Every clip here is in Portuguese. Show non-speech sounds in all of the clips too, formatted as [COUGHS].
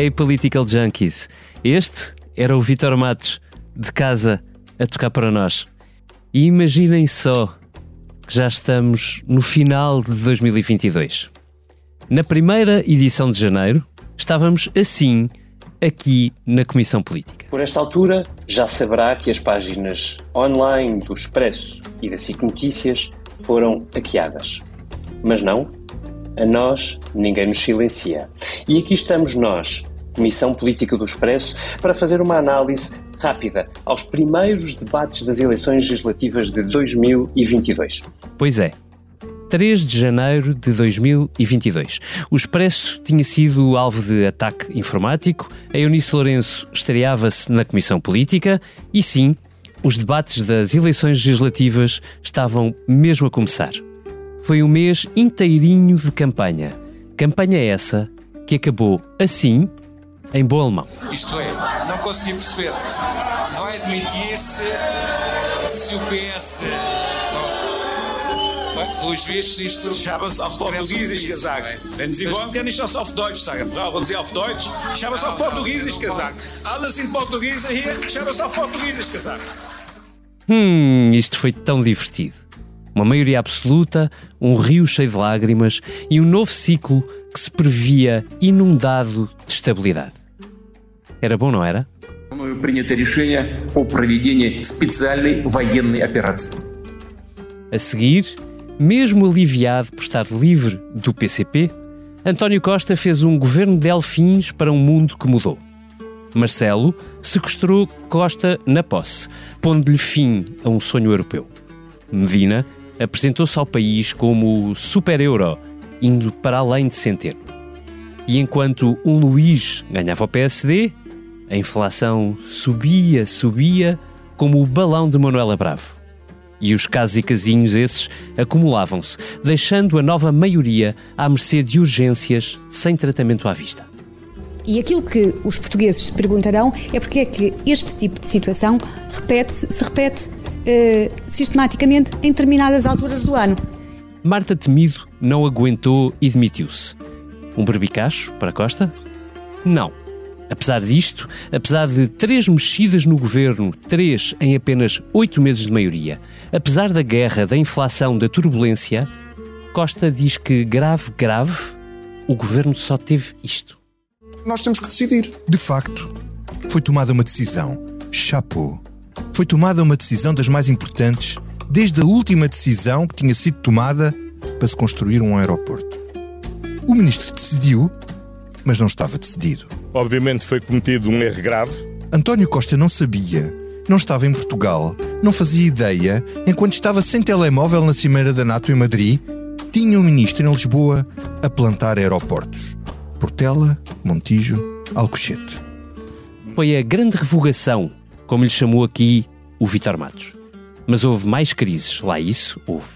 Hey Political Junkies, este era o Vitor Matos, de casa, a tocar para nós. E imaginem só que já estamos no final de 2022. Na primeira edição de janeiro, estávamos assim, aqui na Comissão Política. Por esta altura, já saberá que as páginas online do Expresso e da SIC Notícias foram hackeadas. Mas não, a nós ninguém nos silencia. E aqui estamos nós, Comissão Política do Expresso, para fazer uma análise rápida aos primeiros debates das eleições legislativas de 2022. Pois é. 3 de janeiro de 2022. O Expresso tinha sido alvo de ataque informático, a Eunice Lourenço estreava-se na Comissão Política e sim, os debates das eleições legislativas estavam mesmo a começar. Foi um mês inteirinho de campanha. Campanha essa que acabou assim, em bom alemão. Isto é, não consegui perceber. Vai admitir-se se o PS. Pelos vistos, isto. Chama-se auf Portugiesisch gesagt. Wenn Sie wollen, kann ich das auf Deutsch sagen. Brauchen Sie auf Deutsch? Ich habe es auf Portugiesisch gesagt. Alles in Portugiese hier, ich habe es auf Portugiesisch gesagt. Hum, isto foi tão divertido. Uma maioria absoluta, um rio cheio de lágrimas e um novo ciclo que se previa inundado de estabilidade. Era bom, não era? Мною принято решение о проведении специальной военной операции. A seguir, mesmo aliviado por estar livre do PCP, António Costa fez um governo de elfins para um mundo que mudou. Marcelo sequestrou Costa na posse, pondo-lhe fim a um sonho europeu. Medina apresentou-se ao país como super-euro, indo para além de Centeno. E enquanto um Luís ganhava o PSD, a inflação subia, subia, como o balão de Manuela Bravo. E os casos e casinhos esses acumulavam-se, deixando a nova maioria à mercê de urgências sem tratamento à vista. E aquilo que os portugueses se perguntarão é porque é que este tipo de situação repete -se, repete eh, sistematicamente em determinadas alturas do ano. Marta Temido não aguentou e demitiu-se. Um berbicacho para Costa? Não. Apesar disto, apesar de três mexidas no governo, três em apenas oito meses de maioria, apesar da guerra, da inflação, da turbulência, Costa diz que grave, grave, o governo só teve isto. Nós temos que decidir. De facto, foi tomada uma decisão. Chapeau. Foi tomada uma decisão das mais importantes, desde a última decisão que tinha sido tomada para se construir um aeroporto. O ministro decidiu, mas não estava decidido. Obviamente foi cometido um erro grave. António Costa não sabia, não estava em Portugal, não fazia ideia, enquanto estava sem telemóvel na Cimeira da NATO em Madrid, tinha um ministro em Lisboa a plantar aeroportos. Portela, Montijo, Alcochete. Foi a grande revogação, como lhe chamou aqui o Vitor Matos. Mas houve mais crises, lá isso houve.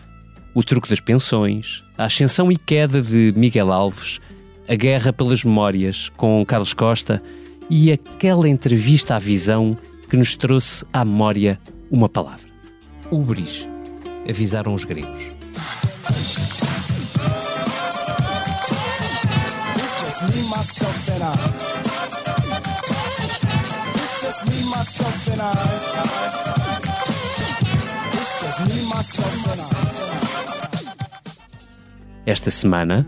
O truque das pensões, a ascensão e queda de Miguel Alves, a guerra pelas memórias com Carlos Costa e aquela entrevista à visão que nos trouxe à memória uma palavra. Ubris, avisaram os gregos. Esta semana,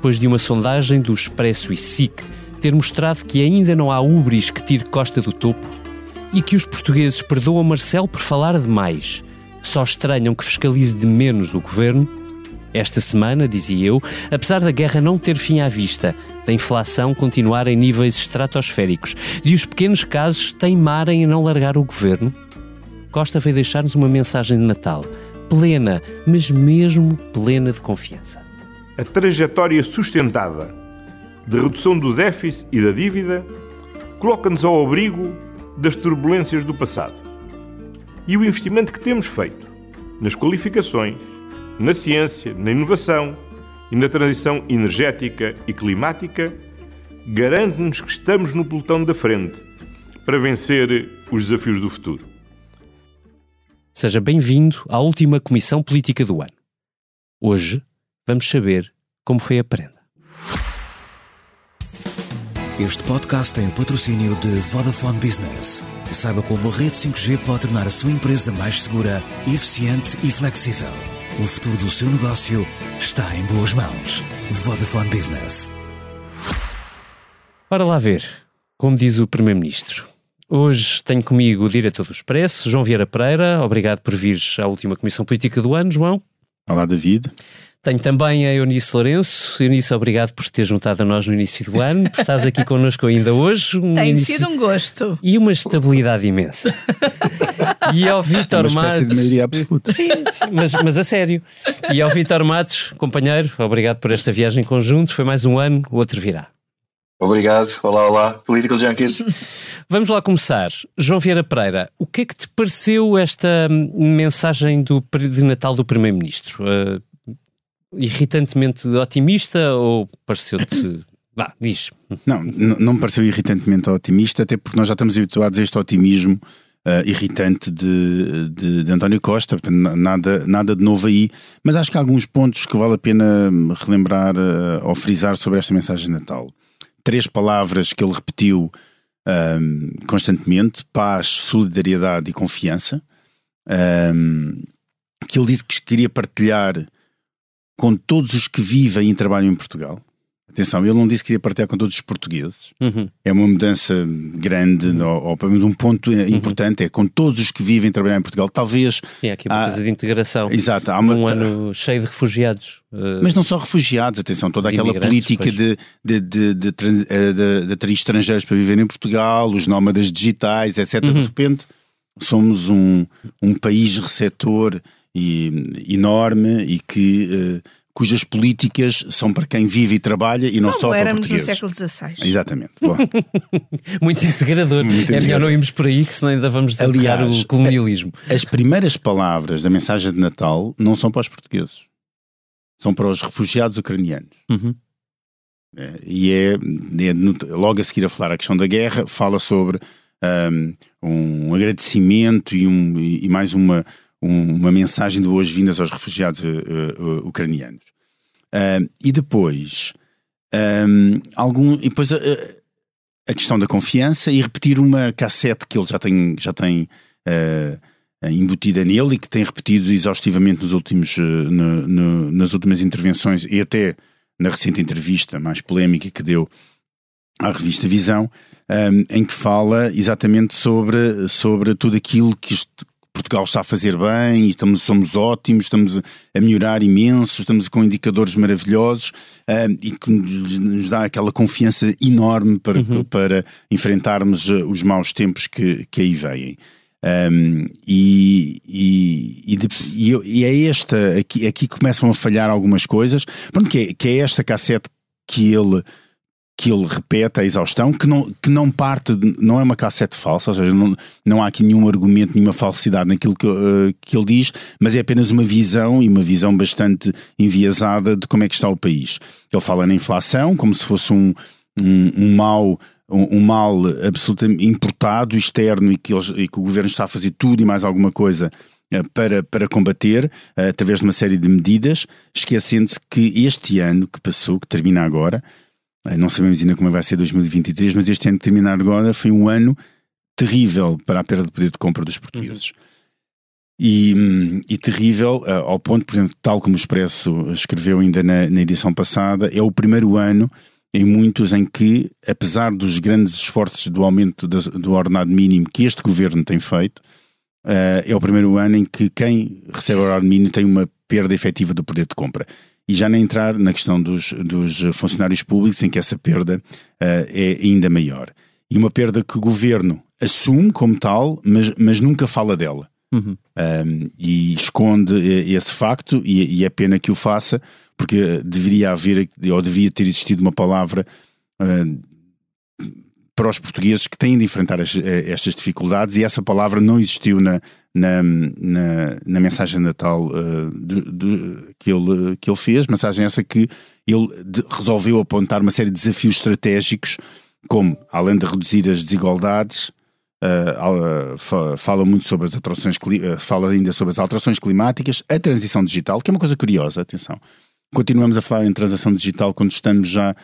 depois de uma sondagem do Expresso e SIC ter mostrado que ainda não há ubris que tire Costa do topo e que os portugueses perdoam Marcelo por falar demais, só estranham que fiscalize de menos o governo, esta semana, dizia eu, apesar da guerra não ter fim à vista, da inflação continuar em níveis estratosféricos, de os pequenos casos teimarem em não largar o governo, Costa veio deixar-nos uma mensagem de Natal, plena, mas mesmo plena de confiança. A trajetória sustentada de redução do déficit e da dívida coloca-nos ao abrigo das turbulências do passado. E o investimento que temos feito nas qualificações, na ciência, na inovação e na transição energética e climática garante-nos que estamos no pelotão da frente para vencer os desafios do futuro. Seja bem-vindo à última Comissão Política do ano. Hoje vamos saber como foi a prenda. Este podcast tem o patrocínio de Vodafone Business. Saiba como a rede 5G pode tornar a sua empresa mais segura, eficiente e flexível. O futuro do seu negócio está em boas mãos. Vodafone Business. Para lá ver, como diz o Primeiro-Ministro. Hoje tenho comigo o diretor do Expresso, João Vieira Pereira. Obrigado por vires à última Comissão Política do ano, João. Olá, David. Tenho também a Eunice Lourenço. Eunice, obrigado por ter juntado a nós no início do ano, por estás aqui connosco ainda hoje. Um Tem início... sido um gosto. E uma estabilidade imensa. [LAUGHS] e ao Vítor Matos. de maioria absoluta. Sim, sim mas, mas a sério. E ao Vítor Matos, companheiro, obrigado por esta viagem em conjunto. Foi mais um ano, o outro virá. Obrigado. Olá, olá. Political Junkies. Vamos lá começar. João Vieira Pereira, o que é que te pareceu esta mensagem do, de Natal do Primeiro-Ministro? Uh, irritantemente otimista ou pareceu-te. [COUGHS] Vá, diz. Não, não me pareceu irritantemente otimista, até porque nós já estamos habituados a este otimismo uh, irritante de, de, de, António Costa, nada, nada de novo aí, mas acho que há alguns pontos que vale a pena relembrar uh, ou frisar sobre esta mensagem de Natal. Três palavras que ele repetiu um, constantemente: paz, solidariedade e confiança. Um, que ele disse que queria partilhar com todos os que vivem e trabalham em Portugal. Atenção, ele não disse que queria partilhar com todos os portugueses. Uhum. É uma mudança grande, uhum. ou, ou um ponto uhum. importante, é com todos os que vivem e trabalham em Portugal. Talvez. Há aqui uma há, coisa de integração. Exato. Há uma, um ano cheio de refugiados. Uh, Mas não só refugiados, atenção, toda aquela política de, de, de, de, de, de, estrangeiros para viver em Portugal, os nómadas digitais, etc. Uhum. De repente, somos um, um país receptor e, enorme e que. Uh, cujas políticas são para quem vive e trabalha e não Como só para éramos portugueses. no século XVI. Exatamente. [LAUGHS] Muito integrador. Muito é melhor não irmos por aí que senão ainda vamos Aliás, o colonialismo. As primeiras palavras da mensagem de Natal não são para os portugueses. São para os refugiados ucranianos. Uhum. É, e é, é, logo a seguir a falar a questão da guerra, fala sobre um, um agradecimento e, um, e mais uma, um, uma mensagem de boas-vindas aos refugiados uh, ucranianos. E depois, um, algum, e depois a, a, questão da confiança e repetir uma cassete que ele já tem, já tem embutida nele e que tem repetido exaustivamente nos últimos, no, no, nas últimas intervenções e até na recente entrevista mais polémica que deu à revista Visão, um, em que fala exatamente sobre, sobre tudo aquilo que, Portugal está a fazer bem e estamos, somos ótimos, estamos a melhorar imenso, estamos com indicadores maravilhosos uh, e que nos, nos, dá aquela confiança enorme para, uhum. para enfrentarmos ah, os maus tempos que, que aí vêm. Um, e, e, e, e, é esta, aqui, aqui começam a falhar algumas coisas, Pronto, que, é, que é esta cassete que ele que ele repete a exaustão, que não, que não parte, não é uma cassete falsa, ou seja, não, não há aqui nenhum argumento, nenhuma falsidade naquilo que, uh, que ele diz, mas é apenas uma visão e uma visão bastante enviesada de como é que está o país. Ele fala na inflação como se fosse um, um, um mal um, mal absolutamente importado, externo e que, eles, e que o governo está a fazer tudo e mais alguma coisa uh, para, para combater uh, através de uma série de medidas, esquecendo-se que este ano que passou, que termina agora, eh, não sabemos ainda como é vai ser 2023, mas este ano que terminar agora foi um ano terrível para a perda de poder de compra dos portugueses. Uhum. E, e, terrível uh, ao ponto, por exemplo, tal como o Expresso escreveu ainda na, na, edição passada, é o primeiro ano em muitos em que, apesar dos grandes esforços do aumento do, do ordenado mínimo que este governo tem feito, uh, é o primeiro ano em que quem recebe o ordenado mínimo tem uma perda efetiva do poder de compra e já nem entrar na questão dos, dos funcionários públicos, em que essa perda uh, é ainda maior. E uma perda que o governo assume como tal, mas, mas nunca fala dela. Uhum. Um, e esconde esse facto, e, e, é pena que o faça, porque deveria haver, ou deveria ter existido uma palavra uh, para os portugueses que têm de enfrentar as, eh, estas dificuldades, e essa palavra não existiu na, na, na, na mensagem Natal uh, de, de, que, ele, que ele fez, mensagem essa que ele de, resolveu apontar uma série de desafios estratégicos, como, além de reduzir as desigualdades, Uh, fala muito sobre as alterações, fala ainda sobre as alterações climáticas, a transição digital, que é uma coisa curiosa, atenção. Continuamos a falar em transição digital quando estamos já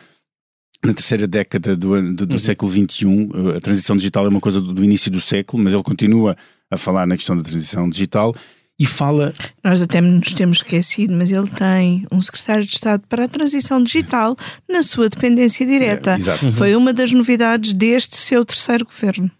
na terceira década do, do, do uhum. século XXI. A transição digital é uma coisa do, do, início do século, mas ele continua a falar na questão da transição digital e fala. Nós até nos temos esquecido, mas ele tem um secretário de Estado para a transição digital na sua dependência direta. É, Foi uma das novidades deste seu terceiro governo.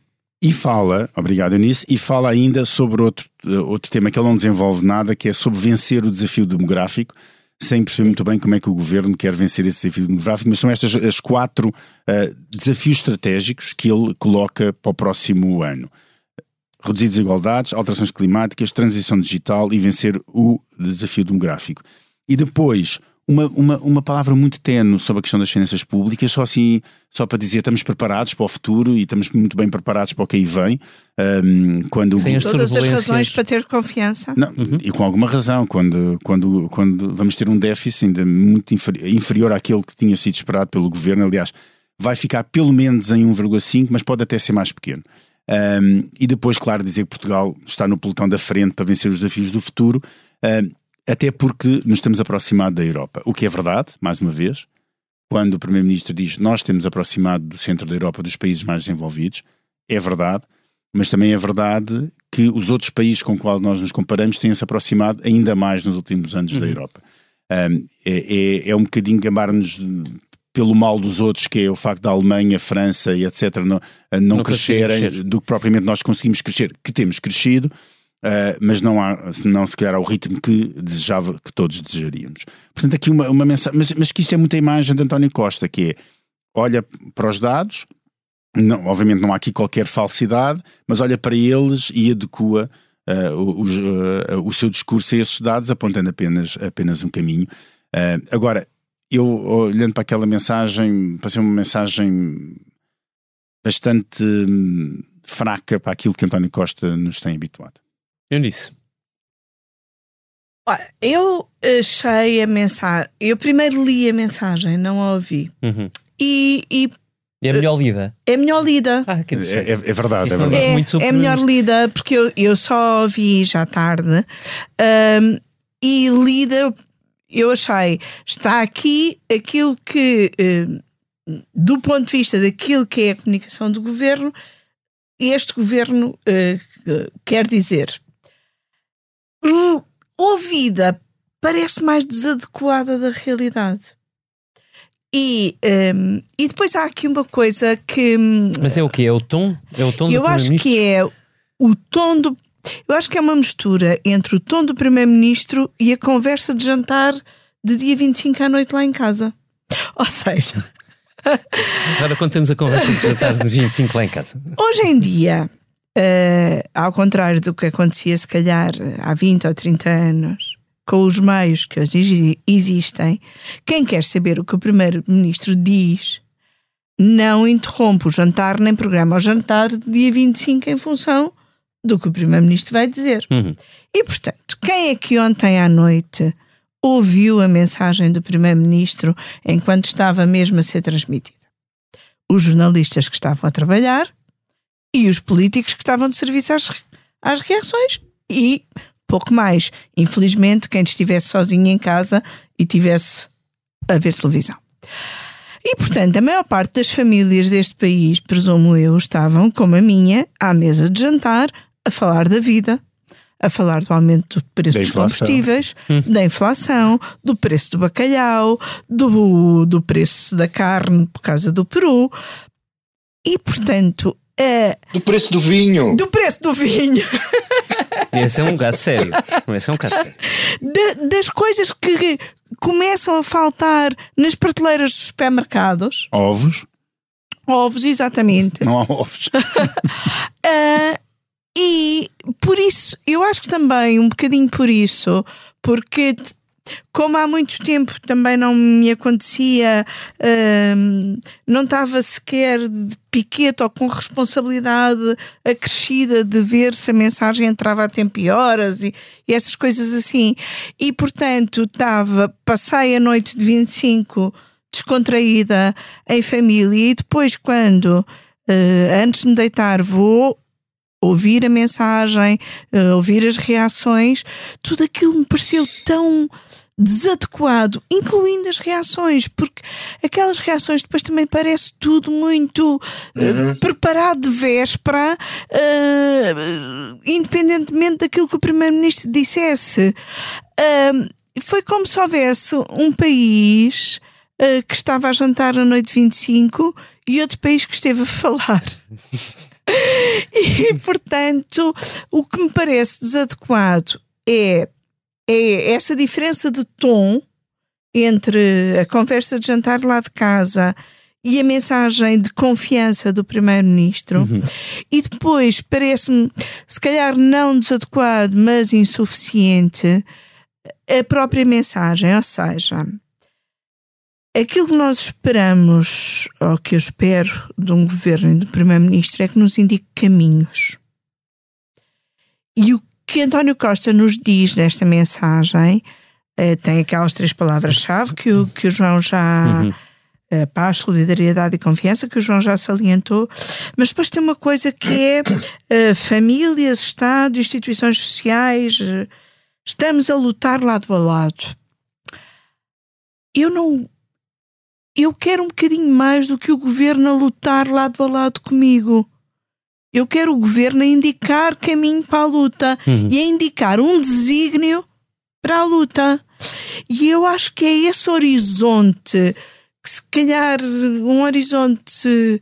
E fala, obrigado Eunice, e fala ainda sobre outro, outro tema que ele não desenvolve nada, que é sobre vencer o desafio demográfico, sem perceber muito bem como é que o governo quer vencer esse desafio demográfico, mas são estas as quatro uh, desafios estratégicos que ele coloca para o próximo ano. Reduzir desigualdades, alterações climáticas, transição digital e vencer o desafio demográfico. E depois, uma, uma, uma palavra muito tenue sobre a questão das finanças públicas, só assim, só para dizer estamos preparados para o futuro e estamos muito bem preparados para o que aí vem. Um, quando Sem todas as razões para ter confiança. Não, uhum. E com alguma razão, quando, quando, quando vamos ter um déficit ainda muito inferior, inferior àquele que tinha sido esperado pelo governo, aliás, vai ficar pelo menos em 1,5, mas pode até ser mais pequeno. Um, e depois, claro, dizer que Portugal está no pelotão da frente para vencer os desafios do futuro. Um, até porque nos temos aproximado da Europa. O que é verdade, mais uma vez, quando o Primeiro-Ministro diz nós temos aproximado do centro da Europa dos países mais desenvolvidos, é verdade, mas também é verdade que os outros países com os quais nós nos comparamos têm-se aproximado ainda mais nos últimos anos uhum. da Europa. Um, é, é, é, um bocadinho gambar-nos pelo mal dos outros, que é o facto da Alemanha, França e etc. não, não, não crescerem do que propriamente nós conseguimos crescer, que temos crescido. Uh, mas não há, não se calhar ao ritmo que desejava, que todos desejaríamos. Portanto, aqui uma, uma mensagem, mas, mas que isto é muita imagem de António Costa, que é olha para os dados, não, obviamente não há aqui qualquer falsidade, mas olha para eles e adequa uh, o, uh, o, seu discurso a esses dados, apontando apenas, apenas um caminho. agora, eu olhando para aquela mensagem, passei uma mensagem bastante hum, fraca para aquilo que António Costa nos tem habituado. Eu disse. Olha, eu achei a mensagem. Eu primeiro li a mensagem, não a ouvi. Uhum. E, e é melhor lida. É melhor lida. Ah, é, é, é, verdade. É, verdade. É, é, melhor lida porque eu, eu só ouvi já tarde um, e lida eu achei está aqui aquilo que um, do ponto de vista daquilo que é a comunicação do governo este governo uh, quer dizer hum, ouvida parece mais desadequada da realidade. E, um, e depois há aqui uma coisa que. Hum, Mas é o que? É o tom? É o tom eu acho que é o tom do. Eu acho que é uma mistura entre o tom do Primeiro-Ministro e a conversa de jantar de dia 25 à noite lá em casa. [LAUGHS] Ou seja. Agora conta-nos a conversa de jantar de 25 lá em casa. Hoje em dia, Uh, ao contrário do que acontecia, se calhar, há 20 ou 30 anos, com os meios que hoje existem, quem quer saber o que o Primeiro-Ministro diz não interrompe o jantar nem programa o jantar de dia 25 em função do que o Primeiro-Ministro vai dizer. Uhum. E, portanto, quem é que ontem à noite ouviu a mensagem do Primeiro-Ministro enquanto estava mesmo a ser transmitida? Os jornalistas que estavam a trabalhar e os políticos que estavam de serviço às, às reações e pouco mais. Infelizmente, quem estivesse sozinho em casa e tivesse a ver televisão. E, portanto, a maior parte das famílias deste país, presumo eu, estavam, como a minha, à mesa de jantar, a falar da vida, a falar do aumento do preço dos combustíveis, hum. da inflação, do preço do bacalhau, do, do preço da carne por causa do Peru. E, portanto, é, do preço do vinho. Do preço do vinho. [LAUGHS] Esse é um caso sério. Esse é um caso sério. das coisas que começam a faltar nas prateleiras dos supermercados. Ovos. Ovos, exatamente. Não há ovos. uh, [LAUGHS] e por isso, eu acho que também, um bocadinho por isso, porque como há muito tempo também não me acontecia, hum, não estava sequer de piquete ou com responsabilidade acrescida de ver se a mensagem entrava a tempo e horas e, e essas coisas assim. E portanto, estava, passei a noite de 25 descontraída em família e depois, quando uh, antes de me deitar, vou ouvir a mensagem, uh, ouvir as reações, tudo aquilo me pareceu tão desadequado, incluindo as reações, porque aquelas reações depois também parece tudo muito uhum. uh, preparado de véspera, uh, independentemente daquilo que o Primeiro-Ministro dissesse. Uh, foi como se houvesse um país que estava a jantar na noite 25 e outro país que esteve a falar. [LAUGHS] e, portanto, o que me parece desadequado é é essa diferença de tom entre a conversa de jantar lá de casa e a mensagem de confiança do Primeiro-Ministro, uhum. e depois parece-me, se calhar não desadequado, mas insuficiente, a própria mensagem. Ou seja, aquilo que nós esperamos, ou que eu espero de um governo e do Primeiro-Ministro, é que nos indique caminhos. E o que António Costa nos diz nesta mensagem eh, tem aquelas três palavras-chave que o, que o João já. Uhum. Eh, paz, solidariedade e confiança, que o João já salientou, mas depois tem uma coisa que é uh, [COUGHS] famílias, Estado, instituições sociais, uh, estamos a lutar lado a lado. Eu não. Eu quero um bocadinho mais do que o governo a lutar lado a lado comigo. Eu quero o governo a indicar caminho para a luta uhum. e a indicar um desígnio para a luta. E eu acho que é esse horizonte, que se calhar um horizonte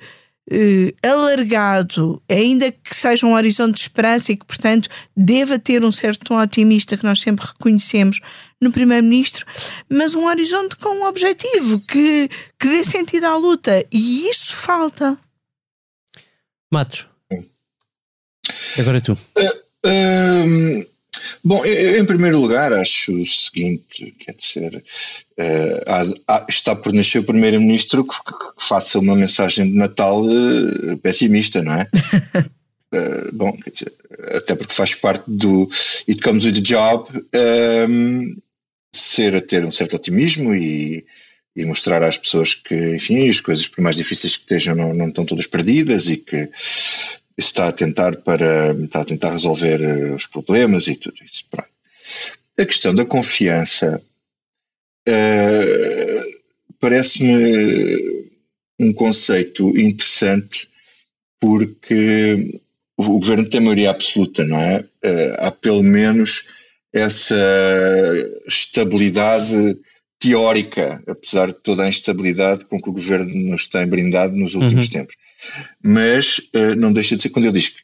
uh, alargado, ainda que seja um horizonte de esperança e que, portanto, deva ter um certo tom otimista que nós sempre reconhecemos no Primeiro-Ministro, mas um horizonte com um objetivo que, que dê sentido à luta. E isso falta. Matos. Agora é tu. Uh, uh, bom, eu, em primeiro lugar, acho o seguinte: quer dizer, uh, há, há, está por nascer o primeiro-ministro que, que, faça uma mensagem de Natal eh, pessimista, não é? [LAUGHS] Eh, bom, quer dizer, até porque faz parte do It Comes with the Job ehm, ser a ter um certo otimismo e, e mostrar às pessoas que, enfim, as coisas, por mais difíceis que estejam, não, não estão todas perdidas e que está a tentar para está a tentar resolver uh, os problemas e tudo isso. Pronto. A questão da confiança uh, parece-me um conceito interessante porque o governo tem maioria absoluta, não é? Uh, há pelo menos essa estabilidade teórica, apesar de toda a instabilidade com que o governo nos tem brindado nos últimos uhum. tempos mas uh, não deixa de ser quando diz que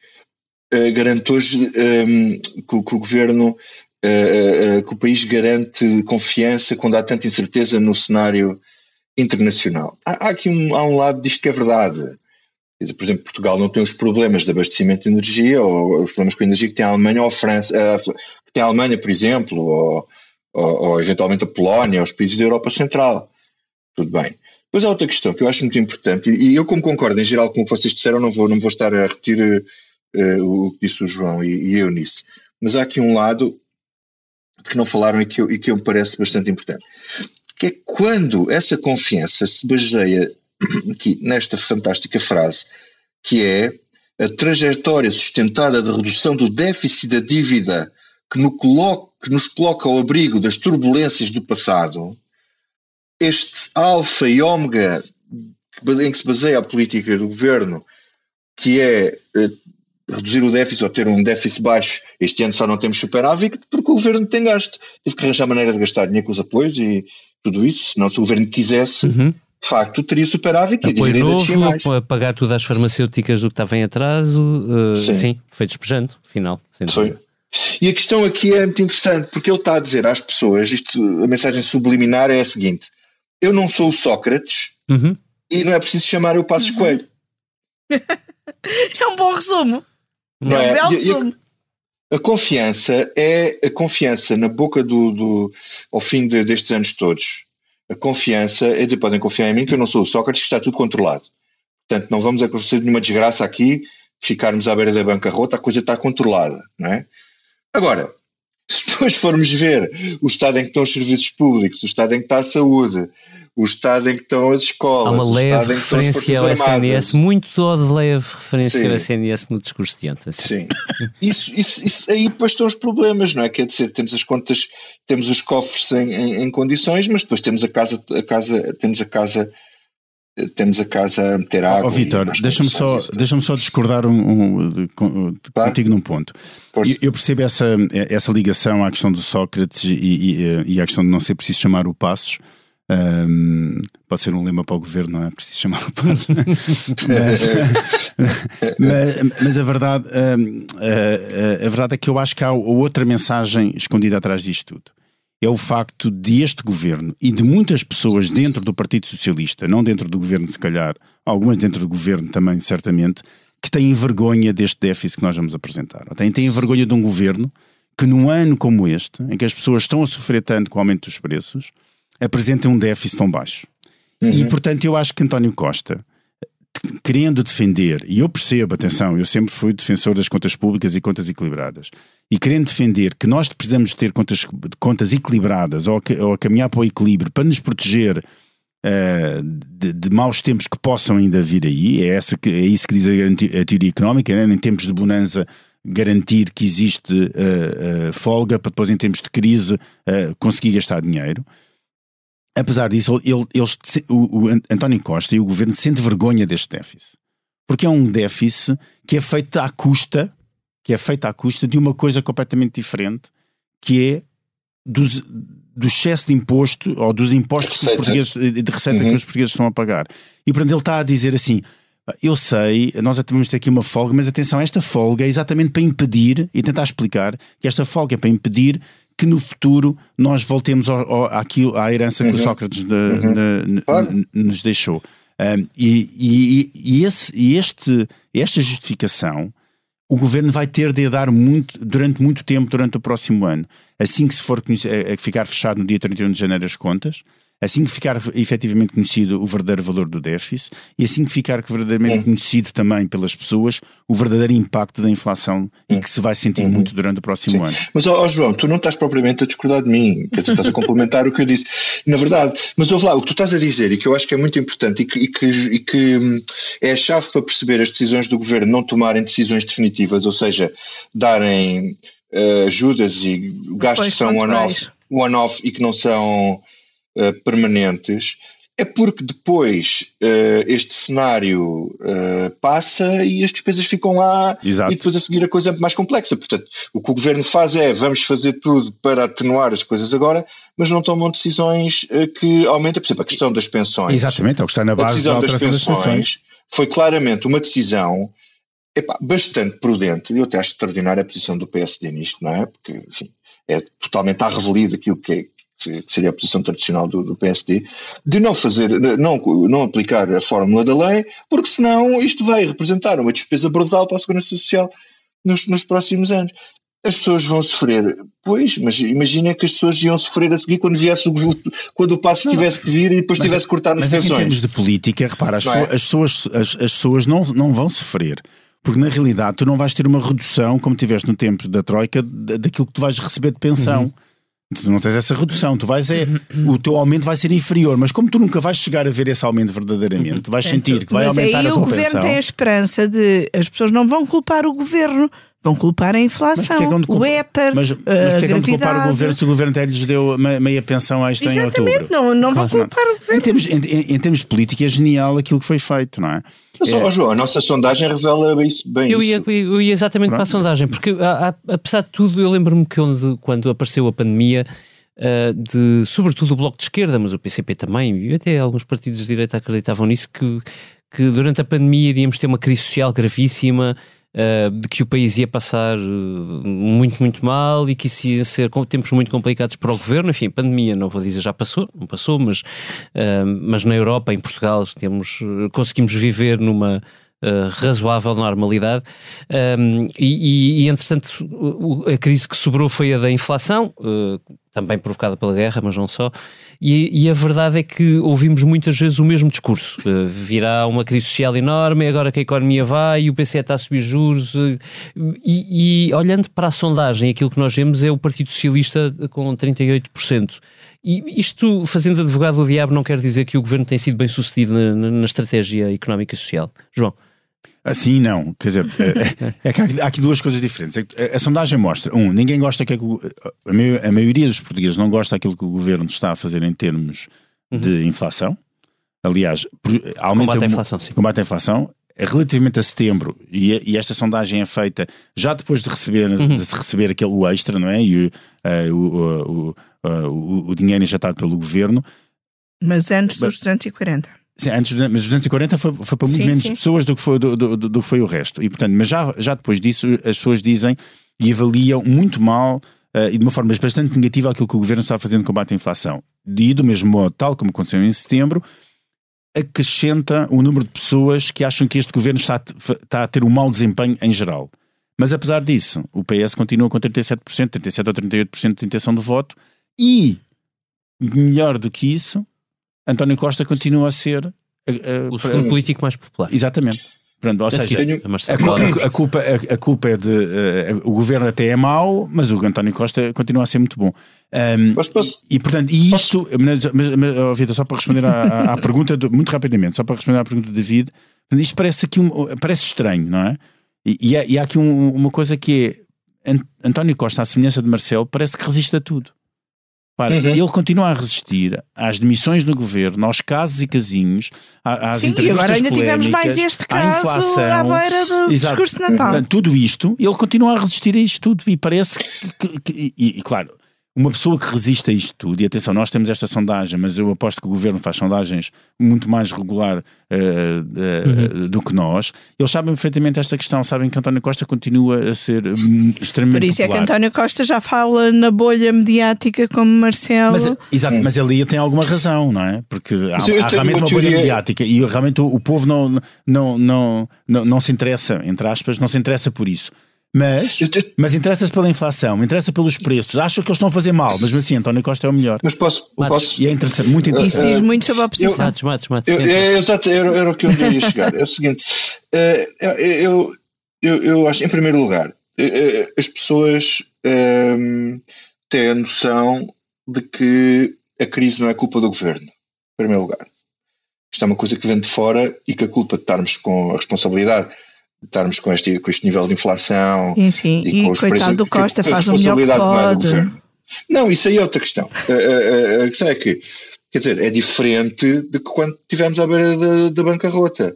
uh, garante hoje um, ehm, que, que, o governo, uh, que o país garante confiança quando há tanta incerteza no cenário internacional. Há, há aqui um, há um lado disto que é verdade. Por exemplo, Portugal não tem os problemas de abastecimento de energia ou os problemas com a energia que tem a Alemanha ou a França, que tem a Alemanha, por exemplo, ou, ou, ou eventualmente a Polónia, ou os países da Europa Central. Tudo bem. Depois há outra questão que eu acho muito importante, e eu, como concordo em geral com o que vocês disseram, não vou, não vou estar a repetir uh, o que disse o João e, e, eu nisso. Mas há aqui um lado que não falaram e que, eu, e que eu me parece bastante importante, que é quando essa confiança se baseia [CLEARS THROAT] aqui nesta fantástica frase, que é a trajetória sustentada de redução do déficit da dívida que, no coloca, que nos coloca ao abrigo das turbulências do passado, este alfa e ômega em que se baseia a política do governo, que é eh, reduzir o déficit ou ter um déficit baixo, este ano só não temos superávit porque o governo tem gasto. Teve que arranjar maneira de gastar dinheiro com os apoios e tudo isso, senão se o governo quisesse, uhum. de facto, teria superávit Apoio e novo, a pagar tudo às farmacêuticas do que estava em atraso, uh, sim. sim. foi despejando, final. Foi. E a questão aqui é muito interessante, porque ele está a dizer às pessoas, isto, a mensagem subliminar é a seguinte, eu não sou o Sócrates uhum. e não é preciso chamar o Passos uhum. Coelho. [LAUGHS] é um bom resumo. Não é, um belo resumo. A, a, confiança é a confiança na boca do, do ao fim de, destes anos todos. A confiança é dizer, podem confiar em mim que eu não sou o Sócrates, que está tudo controlado. Portanto, não vamos acontecer nenhuma desgraça aqui, ficarmos à beira da bancarrota, a coisa está controlada, não é? Agora, [LAUGHS] se depois formos ver o estado em que estão os serviços públicos, o estado em que está a saúde, o estado em que estão as escolas. Há uma leve referência ao SNS, muito de leve referência Sim. ao SNS no discurso de ontem. Sim. isso, isso, isso, aí depois estão os problemas, não é? Quer dizer, temos as contas, temos os cofres em, em, em, condições, mas depois temos a casa, a casa, temos a casa, temos a casa a meter água. Ó oh, Vitor, deixa-me só, deixa só discordar um, um, de, claro. contigo num ponto. Eu, eu, percebo essa, essa ligação à questão do Sócrates e, e, e à questão de não ser preciso chamar o Passos. Um, pode ser um lema para o governo, não é preciso chamar o Passos. [LAUGHS] mas, [LAUGHS] mas, mas, a verdade, a, a, a verdade é que eu acho que há outra mensagem escondida atrás disto tudo é o facto de este governo e de muitas pessoas dentro do Partido Socialista, não dentro do governo, se calhar, algumas dentro do governo também, certamente, que têm vergonha deste déficit que nós vamos apresentar. Têm, têm vergonha de um governo que, num ano como este, em que as pessoas estão a sofrer tanto com o aumento dos preços, apresenta um déficit tão baixo. Uhum. E, portanto, eu acho que António Costa querendo defender, e eu percebo, atenção, eu sempre fui defensor das contas públicas e contas equilibradas, e querendo defender que nós precisamos ter contas, contas equilibradas ou, ou a caminhar para o equilíbrio para nos proteger uh, de, de, maus tempos que possam ainda vir aí, é, essa que, é isso que diz a, a teoria económica, né? em tempos de bonança garantir que existe uh, uh, folga para depois em tempos de crise conseguir gastar dinheiro apesar disso, ele, eles, o, o, António Costa e o governo sentem vergonha deste déficit. Porque é um déficit que é feito à custa, que é feito à custa de uma coisa completamente diferente, que é dos, do excesso de imposto ou dos impostos de receita, de receita uhum. que os portugueses estão a pagar. E portanto ele está a dizer assim: eu sei, nós vamos ter aqui uma folga, mas atenção, esta folga é exatamente para impedir e tentar explicar que esta folga é para impedir que no futuro nós voltemos ao, ao, àquilo, à herança uhum. que o Sócrates uhum. claro. nos deixou. Um, e, e, e, esse, e este, esta justificação o governo vai ter de dar muito, durante muito tempo, durante o próximo ano. Assim que se for ficar fechado no dia 31 de janeiro as contas, assim que ficar efetivamente conhecido o verdadeiro valor do déficit e assim que ficar verdadeiramente conhecido também pelas pessoas o verdadeiro impacto da inflação e que se vai sentir uhum. muito durante o próximo Sim. ano. Mas, ó, João, tu não estás propriamente a discordar de mim, que tu estás a complementar o que eu disse. Na verdade, mas ouve lá, o que tu estás a dizer e que eu acho que é muito importante e que, e que, e que hum, é a chave para perceber as decisões do governo não tomarem decisões definitivas, ou seja, darem uh, ajudas e gastos que são one-off one e que não são uh, permanentes, é porque depois uh, este cenário uh, passa e as despesas ficam lá Exato. e depois a seguir a coisa é mais complexa. Portanto, o que o governo faz é vamos fazer tudo para atenuar as coisas agora, mas não tomam decisões que aumentem, por exemplo, a questão das pensões. Exatamente, é o que está na base da das pensões, das pensões. Foi claramente uma decisão epá, bastante prudente, e eu até acho extraordinária a posição do PSD nisto, não é? Porque, enfim, é totalmente à revelia daquilo que é, que seria a posição tradicional do, do, PSD, de não fazer, não, não aplicar a fórmula da lei, porque senão isto vai representar uma despesa brutal para a Segurança Social nos, nos próximos anos. As pessoas vão sofrer, pois, mas imagina que as pessoas iam sofrer a seguir quando viesse o, quando o passo tivesse que vir e depois mas, tivesse que cortar nas mas pensões. Mas em termos de política, repara, as, é? as pessoas, as, as pessoas não, não vão sofrer. Porque na realidade tu não vais ter uma redução, como tiveste no tempo da Troika, daquilo que tu vais receber de pensão. Uhum. Tu não tens essa redução, tu vais é, o teu aumento vai ser inferior, mas como tu nunca vais chegar a ver esse aumento verdadeiramente, vais sentir que vai mas aumentar aí a tua o governo tem a esperança de as pessoas não vão culpar o governo, vão culpar a inflação, mas é o éter, mas, mas que é que culpar o governo se o governo até lhes deu meia pensão a esta em outubro? Exatamente, não, não vão culpar o governo. Em termos, em, em termos de política é genial aquilo que foi feito, não é? Mas, é. João, a nossa sondagem revela isso bem. Eu ia, eu ia exatamente Pronto. para a sondagem, porque a, a, apesar de tudo, eu lembro-me que onde, quando apareceu a pandemia, uh, de, sobretudo o Bloco de Esquerda, mas o PCP também, e até alguns partidos de direita acreditavam nisso, que, que durante a pandemia iríamos ter uma crise social gravíssima, Uh, de que o país ia passar uh, muito, muito mal e que isso ia ser tempos muito complicados para o governo. Enfim, pandemia, não vou dizer já passou, não passou, mas, uh, mas na Europa, em Portugal, temos, conseguimos viver numa. razoável normalidade um, e, e, e, entretanto a crise que sobrou foi a da inflação também provocada pela guerra, mas não só. E, e, a verdade é que ouvimos muitas vezes o mesmo discurso. Uh, virá uma crise social enorme, agora que a economia vai, e o PCE está a subir juros. Uh, e, e, olhando para a sondagem, aquilo que nós vemos é o Partido Socialista com 38%. E isto, fazendo advogado do diabo, não quer dizer que o governo tem sido bem sucedido na, na, na estratégia económica e social. João? Assim não, quer dizer, é, é que há, há, aqui duas coisas diferentes. A, a, sondagem mostra, um, ninguém gosta que a, a, maioria dos portugueses não gosta daquilo que o governo está a fazer em termos uhum. de inflação. Aliás, aumenta combate à inflação, sim. Combate à inflação. Relativamente a setembro, e, e, esta sondagem é feita já depois de receber, uhum. de se receber aquele extra, não é? E uh, o, o, o, o dinheiro injetado pelo governo. Mas antes dos 240. Sim, antes, mas 240 foi, foi para muito sim, menos sim. pessoas do que, foi, do, do, do, foi o resto. E, portanto, mas já, já depois disso, as pessoas dizem e avaliam muito mal uh, e de uma forma bastante negativa aquilo que o governo está fazendo no combate à inflação. E, do mesmo modo, tal como aconteceu em setembro, acrescenta o número de pessoas que acham que este governo está, está a ter um mau desempenho em geral. Mas apesar disso, o PS continua com 37%, 37% ou 38% de intenção de voto e, melhor do que isso, António Costa continua a ser uh, o segundo político mais popular. Exatamente. Pronto, ou seja, a, a, a, culpa, a, a, culpa é de. Uh, o governo até é mau, mas o António Costa continua a ser muito bom. Um, posso, posso, e portanto, e isto. Mas, mas, mas Vitor, só para responder à, à pergunta, do, muito rapidamente, só para responder à pergunta do David, isto parece aqui um, parece estranho, não é? E, e, há, e há aqui um, uma coisa que é. António Costa, à semelhança de Marcelo, parece que resiste a tudo. Para, uhum. Ele continua a resistir às demissões do governo, aos casos e casinhos, às Sim, entrevistas agora ainda tivemos mais este caso à, inflação, à beira do Exato. discurso de Natal. Tudo isto, ele continua a resistir a isto tudo e parece que, que, que e, e, claro, uma pessoa que resiste a isto tudo, e atenção, nós temos esta sondagem, mas eu aposto que o governo faz sondagens muito mais regular uh, uh, uhum. do que nós, eles sabem perfeitamente esta questão, sabem que António Costa continua a ser um, extremamente Por isso popular. é que António Costa já fala na bolha mediática como Marcelo. Mas, exato, mas ali tem alguma razão, não é? Porque há, há realmente uma, uma bolha mediática e realmente o, o povo não, não, não, não, não se interessa, entre aspas, não se interessa por isso. Mas, mas interessa-se pela inflação, interessa pelos preços. Acho que eles estão a fazer mal, mas assim, António Costa é o melhor. Mas posso. posso e é interessante, muito interessante. Isso diz muito sobre a oposição. Matos, Matos, Matos. Eu, é, exato, era, era o que eu ia chegar. É o seguinte, é, é, eu, eu, eu acho, em primeiro lugar, é, as pessoas um, têm a noção de que a crise não é culpa do governo, em primeiro lugar. Isto é uma coisa que vem de fora e que a culpa de estarmos com a responsabilidade estarmos com este, com este nível de inflação sim, sim. e, e com os coitado preços, do Costa faz o melhor que pode. Não, isso aí é outra questão. A, a, a, questão é que, quer dizer, é diferente de que quando estivemos à beira da, da bancarrota,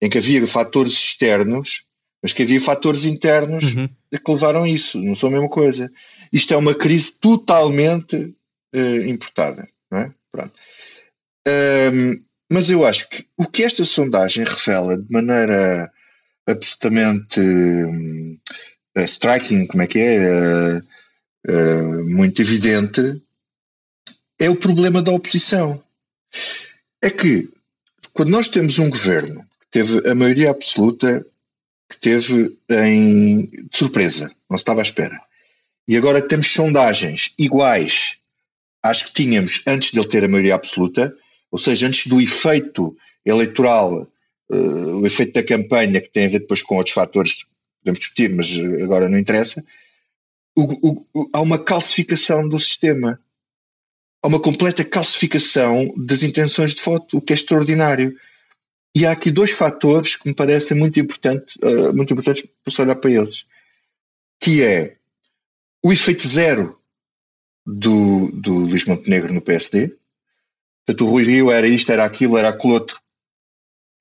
em que havia fatores externos, mas que havia fatores internos uhum. que levaram a isso. Não são a mesma coisa. Isto é uma crise totalmente uh, importada, não é? Pronto. Um, mas eu acho que o que esta sondagem revela de maneira absolutamente uh, striking, como é que é? Uh, uh, muito evidente, é o problema da oposição. É que quando nós temos um governo que teve a maioria absoluta que teve em de surpresa, não se estava à espera. E agora temos sondagens iguais às que tínhamos antes de ele ter a maioria absoluta, ou seja, antes do efeito eleitoral uh, o efeito da campanha, que tem a ver depois com outros fatores, podemos discutir, mas agora não interessa, o, o, há uma calcificação do sistema. Há uma completa calcificação das intenções de voto, o que é extraordinário. E há aqui dois fatores que me parecem muito, importante, uh, muito importantes para se olhar para eles. Que é o efeito zero do, do Luís Montenegro no PSD. Portanto, o Rui Rio era isto, era aquilo, era aquilo outro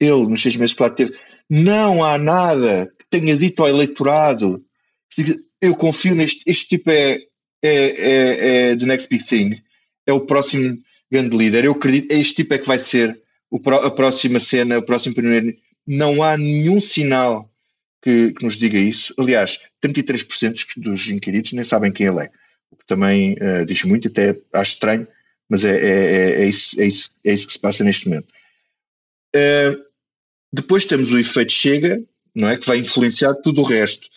ele, nos seis meses que lá teve, não há nada que tenha dito ao eleitorado. Eu confio neste. Este tipo é, é, é, é the next big thing. É o próximo grande líder. Eu acredito. Este tipo é que vai ser o, a próxima cena, o próximo primeiro. Não há nenhum sinal que, que nos diga isso. Aliás, 33% dos inquiridos nem sabem quem ele é. O que também uh, diz muito, até acho estranho, mas é, é, é, é, isso, é, isso, é isso que se passa neste momento. Uh, depois temos o efeito Chega, não é? que vai influenciar tudo o resto.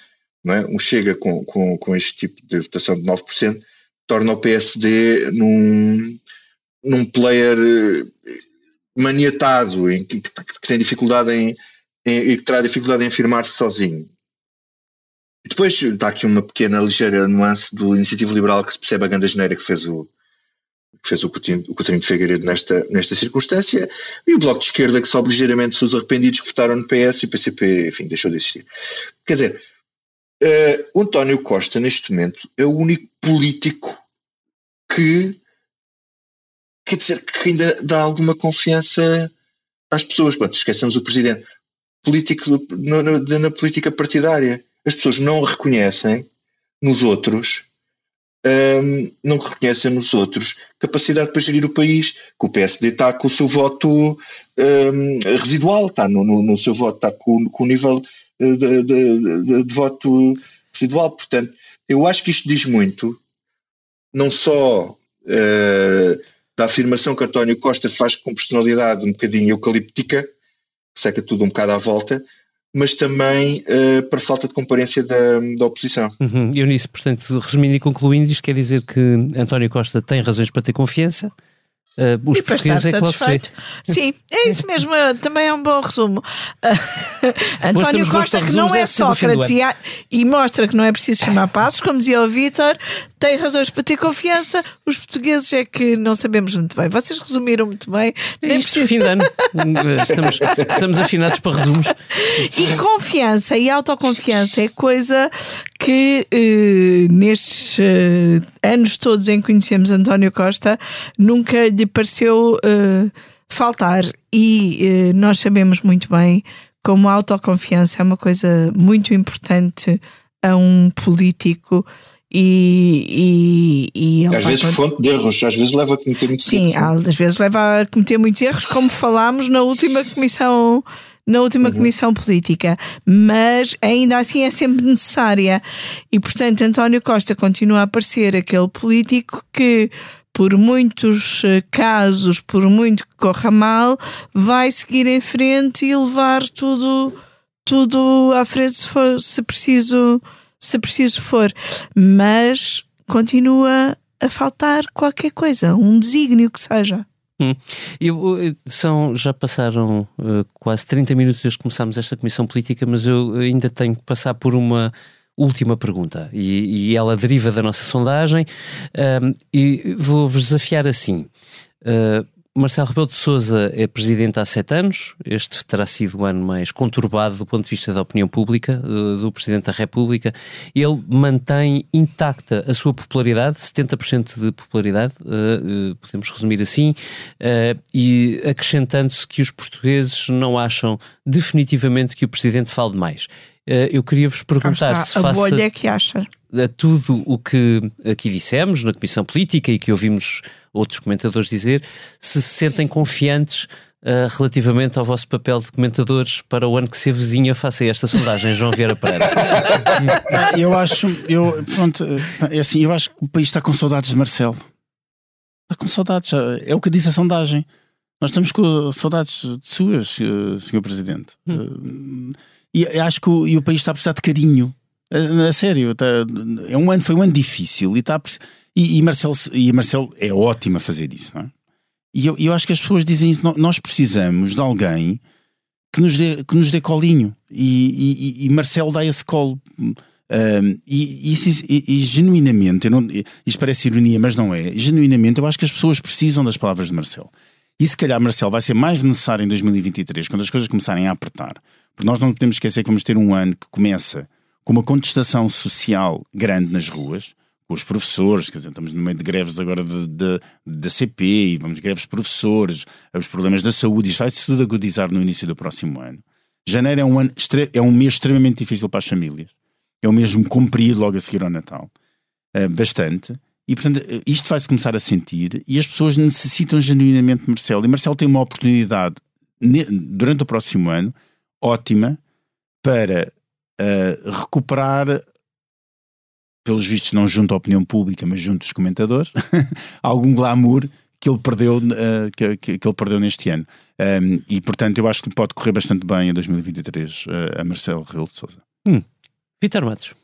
Não é? Um Chega com, com, com este tipo de votação de 9% torna o PSD num, num player eh, maniatado, em que, que tem dificuldade em, em, e que terá dificuldade em afirmar-se sozinho. Depois está aqui uma pequena ligeira nuance do Iniciativa Liberal que se percebe a grande geneira que fez o que fez o Coutinho, o Coutinho de Figueiredo nesta, nesta circunstância, e o Bloco de Esquerda, que sobe ligeiramente os arrependidos que votaram no PS e o PCP, enfim, deixou de existir. Quer dizer, uh, o António Costa, neste momento, é o único político que, quer dizer, que ainda dá alguma confiança às pessoas. Pronto, esquecemos o Presidente. Político, na política partidária. As pessoas não reconhecem nos outros um, não reconhecem nos outros capacidade para gerir o país, que o PSD está com o seu voto um, residual, está no, no, no, seu voto, está com, com o nível de, de, de, de, voto residual. Portanto, eu acho que isto diz muito, não só uh, da afirmação que António Costa faz com personalidade um bocadinho eucalíptica, seca tudo um bocado à volta, mas também uh, para falta de comparência da, da oposição. Uhum. Eunice, portanto, resumindo e concluindo, isto quer dizer que António Costa tem razões para ter confiança, Uh, os portugueses é que logo se vê. Sim, é isso [LAUGHS] mesmo, também é um bom resumo. [LAUGHS] Uh, António Costa, que não é, é Sócrates e, e, mostra que não é preciso chamar passos, como dizia o Vítor, tem razões para ter confiança, os portugueses é que não sabemos muito bem. Vocês resumiram muito bem. Nem Isto, preciso... fim de ano. [LAUGHS] estamos, estamos afinados para resumos. E confiança e autoconfiança é coisa que eh, nestes eh, anos todos em que conhecemos António Costa nunca lhe pareceu eh, faltar e eh, nós sabemos muito bem como a autoconfiança é uma coisa muito importante a um político e, e, e às vezes fonte de erros, às vezes leva a cometer muitos Sim, erros. Sim, às vezes leva a cometer muitos erros, como falámos na última comissão na última uhum. comissão política, mas ainda assim é sempre necessária. E, portanto, António Costa continua a aparecer aquele político que, por muitos eh, casos, por muito que corra mal, vai seguir em frente e levar tudo, tudo à frente se, for, se, preciso, se preciso for. Mas continua a faltar qualquer coisa, um desígnio que seja. Hum. Eu, são, já passaram uh, quase 30 minutos desde que começámos esta comissão política, mas eu ainda tenho que passar por uma última pergunta e, e ela deriva da nossa sondagem e vou-vos desafiar assim. Uh, Marcelo Rebelo de Sousa é presidente há sete anos. Este terá sido o ano mais conturbado do ponto de vista da opinião pública do, do Presidente da República. Ele mantém intacta a sua popularidade, 70% de popularidade, uh, uh, podemos resumir assim, e acrescentando-se que os portugueses não acham definitivamente que o Presidente fale demais. eu queria vos perguntar se a bolha é que acha. A tudo o que aqui dissemos na Comissão Política e que ouvimos outros comentadores dizer, se se sentem confiantes uh, relativamente ao vosso papel de comentadores para o ano que se avizinha, faça esta sondagem, João Vieira Pereira. [LAUGHS] eu acho, eu, pronto, é assim, eu acho que o país está com saudades de Marcelo. Está com saudades, é o que diz a sondagem. Nós estamos com saudades de suas, Sr. Presidente. Hum. E acho que o, e o país está a precisar de carinho. A, sério, está, é um ano, foi um ano difícil e precisar e, e, Marcelo, e Marcelo é ótimo a fazer isso, não é? E eu, eu acho que as pessoas dizem isso. Nós precisamos de alguém que nos dê, que nos dê colinho. E, e, e Marcelo dá esse colo. Um, e, e, e, genuinamente, não, isto parece ironia, mas não é. Genuinamente, eu acho que as pessoas precisam das palavras de Marcelo. E se calhar Marcelo vai ser mais necessário em 2023, quando as coisas começarem a apertar. Porque nós não podemos esquecer que vamos ter um ano que começa com uma contestação social grande nas ruas com os professores, quer dizer, estamos no meio de greves agora da CP e vamos greves de professores, os problemas da saúde, isto vai-se tudo agudizar no início do próximo ano. Janeiro é um, ano, é um mês extremamente difícil para as famílias. É um mesmo comprido logo a seguir ao Natal. Uh, bastante. E, portanto, isto vai-se começar a sentir e as pessoas necessitam genuinamente de Marcelo. E Marcelo tem uma oportunidade, durante o próximo ano, ótima, para uh, recuperar pelos vistos não junto à opinião pública, mas junto dos comentadores, [LAUGHS] algum glamour que ele perdeu, uh, que, que, que, ele perdeu neste ano. Um, e portanto eu acho que pode correr bastante bem em 2023 uh, eh, a Marcelo Rebelo de Sousa. Hum. Vitor Matos.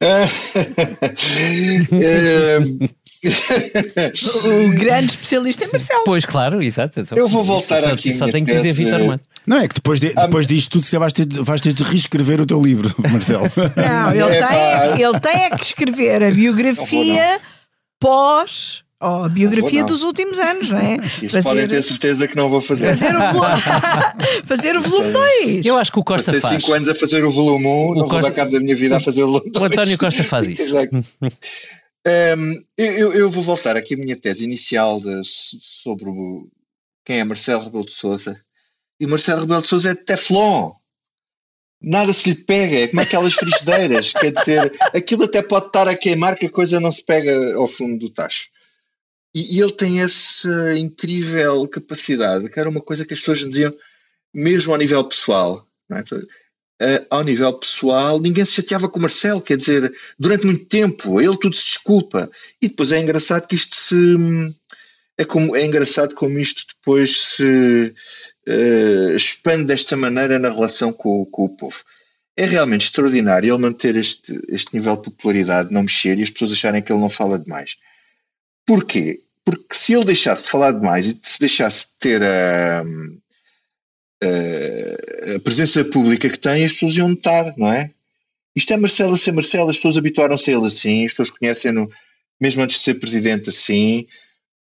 [LAUGHS] o grande especialista é Marcelo. Pois, claro, exato. Então, eu vou voltar só, aqui. Só tenho que dizer Vitor Matos. Não, é que depois, de, depois disto tudo você vais ter, vais ter de reescrever o teu livro, [LAUGHS] Marcelo. Não, ele tem, ele tem é que escrever a biografia pós Ou a biografia dos últimos anos, não é? Isso fazer... podem ter certeza que não vou fazer. Fazer o, volume, [LAUGHS] fazer o volume 2. Eu acho que o Costa Passei faz. 5 anos a fazer o volume 1, um, não Costa... vou dar cabo da minha vida a fazer o volume 2. O António Costa faz isso. [LAUGHS] Exato. Um, eu, eu, vou voltar aqui à minha tese inicial de, sobre o, quem é Marcelo Rebelo de Souza. E Marcelo Rebelo de Souza é Teflon. Nada se lhe pega, é como aquelas frigideiras. Quer dizer, aquilo até pode estar a queimar que a coisa não se pega ao fundo do tacho. E, e ele tem essa incrível capacidade, que era uma coisa que as pessoas diziam, mesmo ao nível pessoal. É? Uh, ao nível pessoal, ninguém se chateava com o Marcelo, quer dizer, durante muito tempo, ele tudo se desculpa. E depois é engraçado que isto se. É, como, é engraçado como isto depois se uh, expande desta maneira na relação com, com, o povo. É realmente extraordinário ele manter este, este nível de popularidade, não mexer e as pessoas acharem que ele não fala demais. Porquê? Porque se ele deixasse de falar demais e se deixasse de ter a, a, a presença pública que tem, as pessoas iam notar, não é? Isto é Marcelo a ser Marcelo, as pessoas habituaram-se a ele assim, as pessoas conhecem-no mesmo antes de ser presidente assim,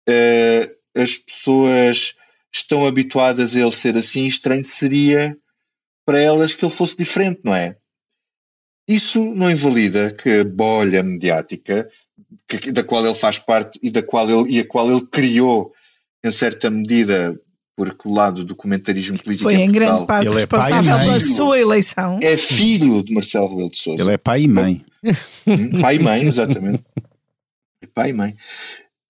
uh, as pessoas estão habituadas a ele ser assim, estranho seria para elas que ele fosse diferente, não é? Isso não invalida que a bolha mediática que, da qual ele faz parte e da qual ele, e a qual ele criou em certa medida porque o lado do comentarismo político foi em, grande parte ele responsável é pela sua eleição. É filho de Marcelo Rebelo de Sousa. Ele é pai e mãe. Hum, pai e mãe, exatamente. [LAUGHS] É pai e mãe.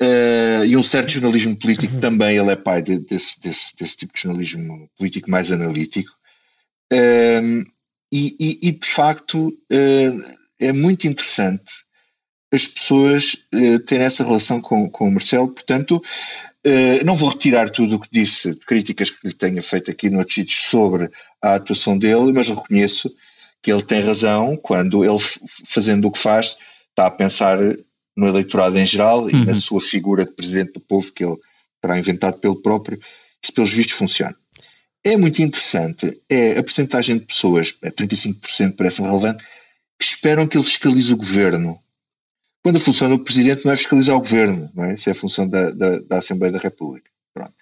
Uh, e um certo jornalismo político também, ele é pai de, desse, desse, desse, tipo de jornalismo político mais analítico. Uh, e, e, e, de facto uh, é muito interessante as pessoas uh, terem essa relação com, com o Marcelo. Portanto, não vou retirar tudo o que disse de críticas que lhe tenha feito aqui no sítios sobre a atuação dele, mas reconheço que ele tem razão quando ele, fazendo o que faz, está a pensar no eleitorado em geral uhum. e na uhum. sua figura de presidente do povo que ele terá inventado pelo próprio. Isso, pelos vistos, funciona. É muito interessante, é a percentagem de pessoas, é 35% parece-me relevante, que esperam que ele fiscalize o governo quando a função do Presidente não é fiscalizar o Governo, não é? Isso é a função da, da, da Assembleia da República. Pronto.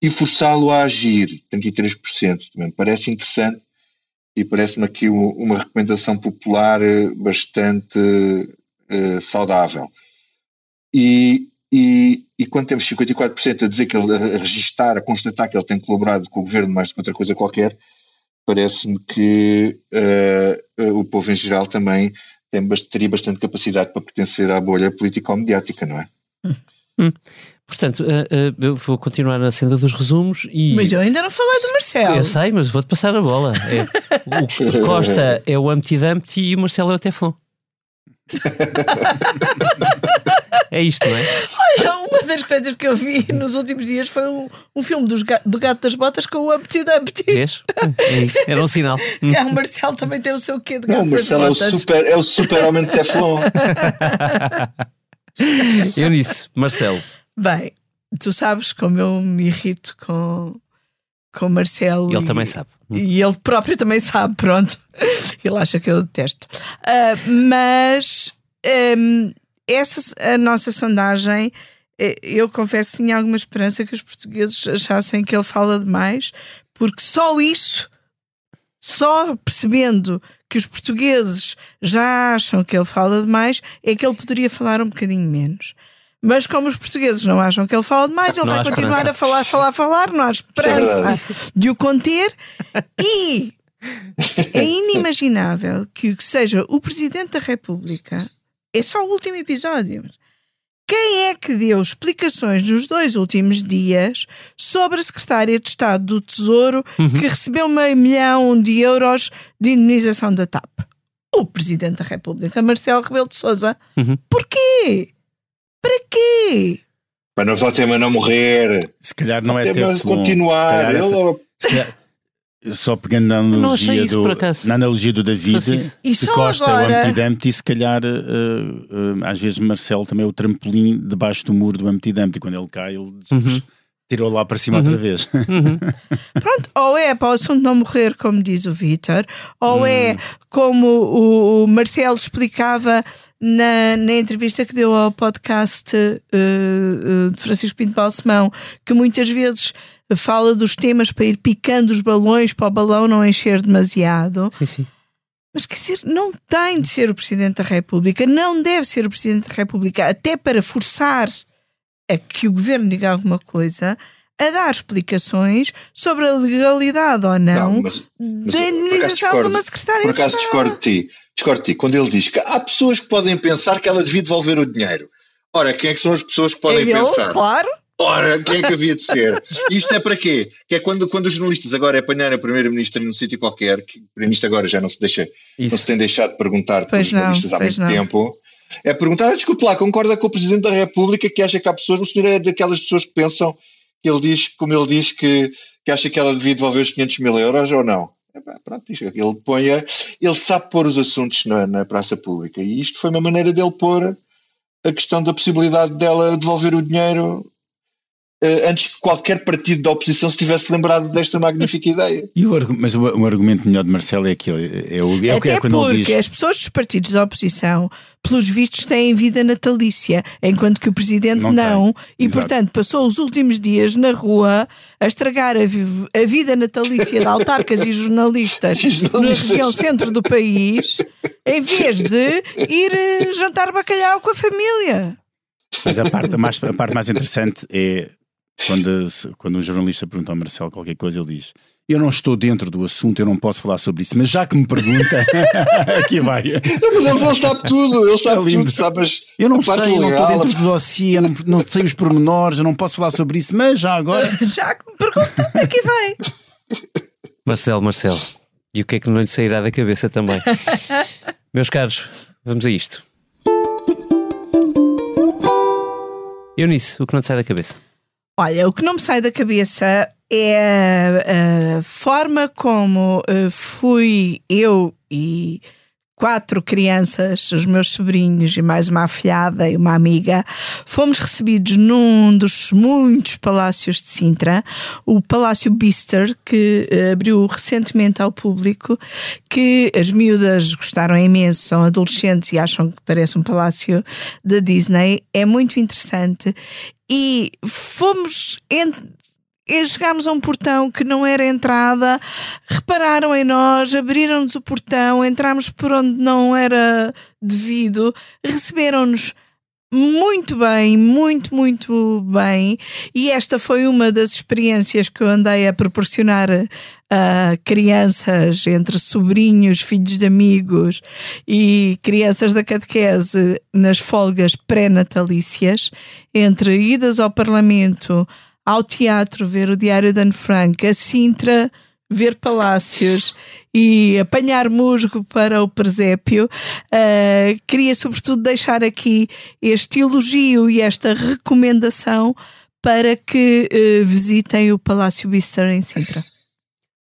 E forçá-lo a agir, 33%, também parece interessante e parece-me aqui uma recomendação popular eh, bastante uh, saudável. E, e, e, quando temos 54% a dizer que ele, a registar, a constatar que ele tem colaborado com o governo mais do que outra coisa qualquer, parece-me que uh, o povo em geral também tem, teria bastante capacidade para pertencer à bolha político-mediática, não é? Hum. Portanto, uh, uh, eu vou continuar na senda dos resumos e. Mas eu ainda não falei do Marcelo. Eu sei, mas vou-te passar a bola. É, o Costa é o Humpty Dumpty e o Marcelo é o Teflon. É isto, não é? Olha, uma das coisas que eu vi nos últimos dias foi um, um filme dos, do Gato das Botas com o Dumpty. Vês? É isso, era um sinal. [LAUGHS] Que é, o Marcelo também tem o seu quê de Gato Não, o Marcelo é o super, é o super homem de Teflon. Eunice, Marcelo. Bem, tu sabes como eu me irrito com, com o Marcelo. Ele e, também sabe. E ele próprio também sabe, pronto. Ele acha que eu detesto. Uh, mas um, essa a nossa sondagem, eh, eu confesso que tinha alguma esperança que os portugueses achassem que ele fala demais, porque só isso, só percebendo que os portugueses já acham que ele fala demais, é que ele poderia falar um bocadinho menos. Mas como os portugueses não acham que ele fala demais, ele não vai continuar esperança. a falar, falar, falar, não há esperança de o conter. E é inimaginável que seja o Presidente da República, é só o último episódio. Quem é que deu explicações nos dois últimos dias sobre a Secretária de Estado do Tesouro uhum. que recebeu meio milhão de euros de indenização da TAP? O Presidente da República, Marcelo Rebelo de Souza. Uhum. Porquê? Para quê? Para não só tema não morrer. Se calhar não é ter continuar. Ele... Se calhar, só pegando na analogia, do, na analogia do David, se Costa agora... é o Dumpty, se calhar uh, uh, às vezes Marcelo também é o trampolim debaixo do muro do Dumpty e quando ele cai ele uhum. Tirou lá para cima uhum. outra vez. Uhum. [LAUGHS] Pronto, ou é para o assunto não morrer, como diz o Vítor, ou é hum. como o, Marcelo explicava na, na entrevista que deu ao podcast uh, uh, de Francisco Pinto Balsemão, que muitas vezes fala dos temas para ir picando os balões para o balão não encher demasiado. Sim, sim. Mas quer dizer, não tem de ser o Presidente da República, não deve ser o Presidente da República, até para forçar a que o governo diga alguma coisa, a dar explicações sobre a legalidade ou não, não mas, mas, da indemnização de uma secretária Por acaso discordo de ti, discordo de ti, quando ele diz que há pessoas que podem pensar que ela devia devolver o dinheiro. Ora, quem é que são as pessoas que podem é pensar? Claro. Ora, quem é que havia de ser? Isto é para quê? Que é quando, quando os jornalistas agora apanharem a Primeira-Ministra num sítio qualquer, que o Primeiro-Ministro agagora já não se deixa, Isso. não se tem deixado de perguntar pelos jornalistas há muito não. tempo, é perguntar, ah, desculpe lá, concorda com o Presidente da República que acha que há pessoas, o senhor é daquelas pessoas que pensam que ele diz, como ele diz, que, que acha que ela devia devolver os 500 mil euros ou não? É, pronto, ele põe, ele sabe pôr os assuntos na, na praça pública e isto foi uma maneira dele pôr a questão da possibilidade dela devolver o dinheiro antes que qualquer partido da oposição se tivesse lembrado desta magnífica ideia. [LAUGHS] E o, mas o, o, argumento melhor de Marcelo é aquele, é o, é Até é quando porque diz... as pessoas dos partidos da oposição, pelos vistos, têm vida natalícia, enquanto que o Presidente não, não e Exato. portanto passou os últimos dias na rua a estragar a, a vida natalícia de autarcas [LAUGHS] e jornalistas, na região centro do país, em vez de ir eh, jantar bacalhau com a família. Mas a parte, mais, a parte mais interessante é quando, quando um jornalista pergunta ao Marcelo qualquer coisa, ele diz: Eu não estou dentro do assunto, eu não posso falar sobre isso, mas já que me pergunta, [LAUGHS] aqui vai. Não, mas ele sabe tudo, ele sabe é tudo, sabes? Eu não sei, eu não estou dentro do dossiê, eu não, não sei os pormenores, eu não posso falar sobre isso, mas já agora. [LAUGHS] Já que me pergunta, aqui vai. Marcelo, Marcelo, e o que é que não lhe sairá da cabeça também? [LAUGHS] Meus caros, vamos a isto. Eunice, o que não te sai da cabeça? Olha, o que não me sai da cabeça é a, forma como uh, fui eu e quatro crianças, os meus sobrinhos e mais uma afilhada e uma amiga, fomos recebidos num dos muitos palácios de Sintra, o Palácio Bister, que uh, abriu recentemente ao público, que as miúdas gostaram imenso, são adolescentes e acham que parece um palácio da Disney. É muito interessante e fomos e chegámos a um portão que não era entrada, repararam em nós, abriram-nos o portão, entramos por onde não era devido, receberam-nos muito bem, muito, muito bem. E esta foi uma das experiências que eu andei a proporcionar a crianças, entre sobrinhos, filhos de amigos e crianças da catequese nas folgas pré-natalícias, entre idas ao Parlamento, ao teatro, ver o Diário de Anne Frank, a Sintra, ver palácios e apanhar musgo para o presépio, uh, queria sobretudo deixar aqui este elogio e esta recomendação para que uh, visitem o Palácio Bister em Sintra.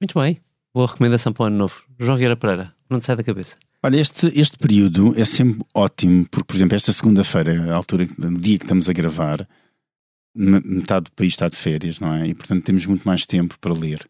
Muito bem, boa recomendação para o ano novo. João Vieira Pereira, não te sai da cabeça. Olha, este, este período é sempre ótimo, porque, por exemplo, esta segunda-feira, a altura, no dia que estamos a gravar, metade do país está de férias, não é? E, portanto, temos muito mais tempo para ler.